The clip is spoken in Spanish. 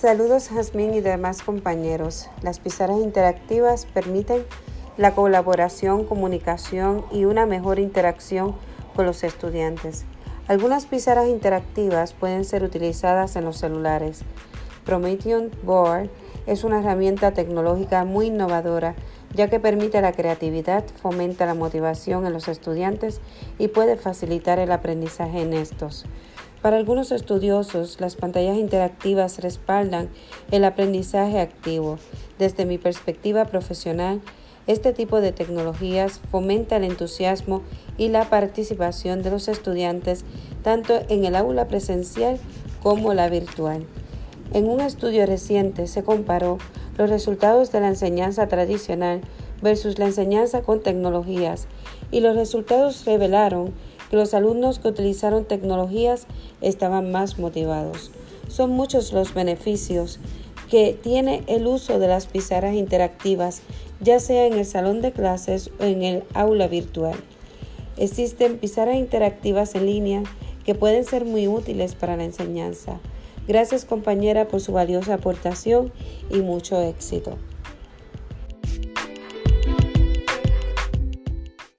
Saludos Jazmín y demás compañeros. Las pizarras interactivas permiten la colaboración, comunicación y una mejor interacción con los estudiantes. Algunas pizarras interactivas pueden ser utilizadas en los celulares. Promethean Board es una herramienta tecnológica muy innovadora ya que permite la creatividad, fomenta la motivación en los estudiantes y puede facilitar el aprendizaje en estos. Para algunos estudiosos, las pantallas interactivas respaldan el aprendizaje activo. Desde mi perspectiva profesional, este tipo de tecnologías fomenta el entusiasmo y la participación de los estudiantes tanto en el aula presencial como la virtual. En un estudio reciente se comparó los resultados de la enseñanza tradicional versus la enseñanza con tecnologías y los resultados revelaron que los alumnos que utilizaron tecnologías estaban más motivados. Son muchos los beneficios que tiene el uso de las pizarras interactivas, ya sea en el salón de clases o en el aula virtual. Existen pizarras interactivas en línea que pueden ser muy útiles para la enseñanza. Gracias compañera por su valiosa aportación y mucho éxito.